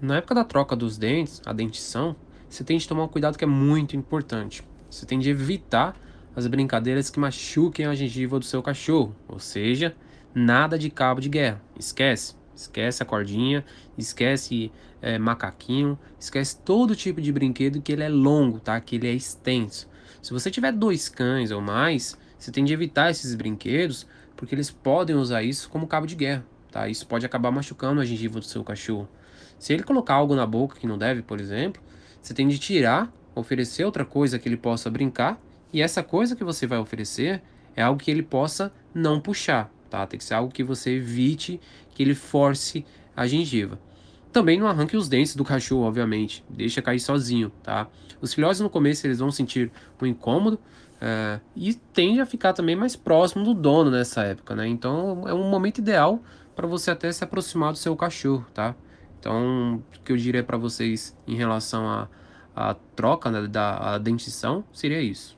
Na época da troca dos dentes, a dentição, você tem de tomar um cuidado que é muito importante. Você tem de evitar as brincadeiras que machuquem a gengiva do seu cachorro, ou seja, nada de cabo de guerra. Esquece, esquece a cordinha, esquece é, macaquinho, esquece todo tipo de brinquedo que ele é longo, tá? Que ele é extenso. Se você tiver dois cães ou mais, você tem de evitar esses brinquedos, porque eles podem usar isso como cabo de guerra, tá? Isso pode acabar machucando a gengiva do seu cachorro. Se ele colocar algo na boca que não deve, por exemplo, você tem de tirar, oferecer outra coisa que ele possa brincar, e essa coisa que você vai oferecer é algo que ele possa não puxar, tá? Tem que ser algo que você evite que ele force a gengiva. Também não arranque os dentes do cachorro, obviamente. Deixa cair sozinho, tá? Os filhotes no começo eles vão sentir um incômodo é, e tende a ficar também mais próximo do dono nessa época, né? Então é um momento ideal para você até se aproximar do seu cachorro, tá? Então, o que eu diria para vocês em relação à, troca né, da dentição seria isso.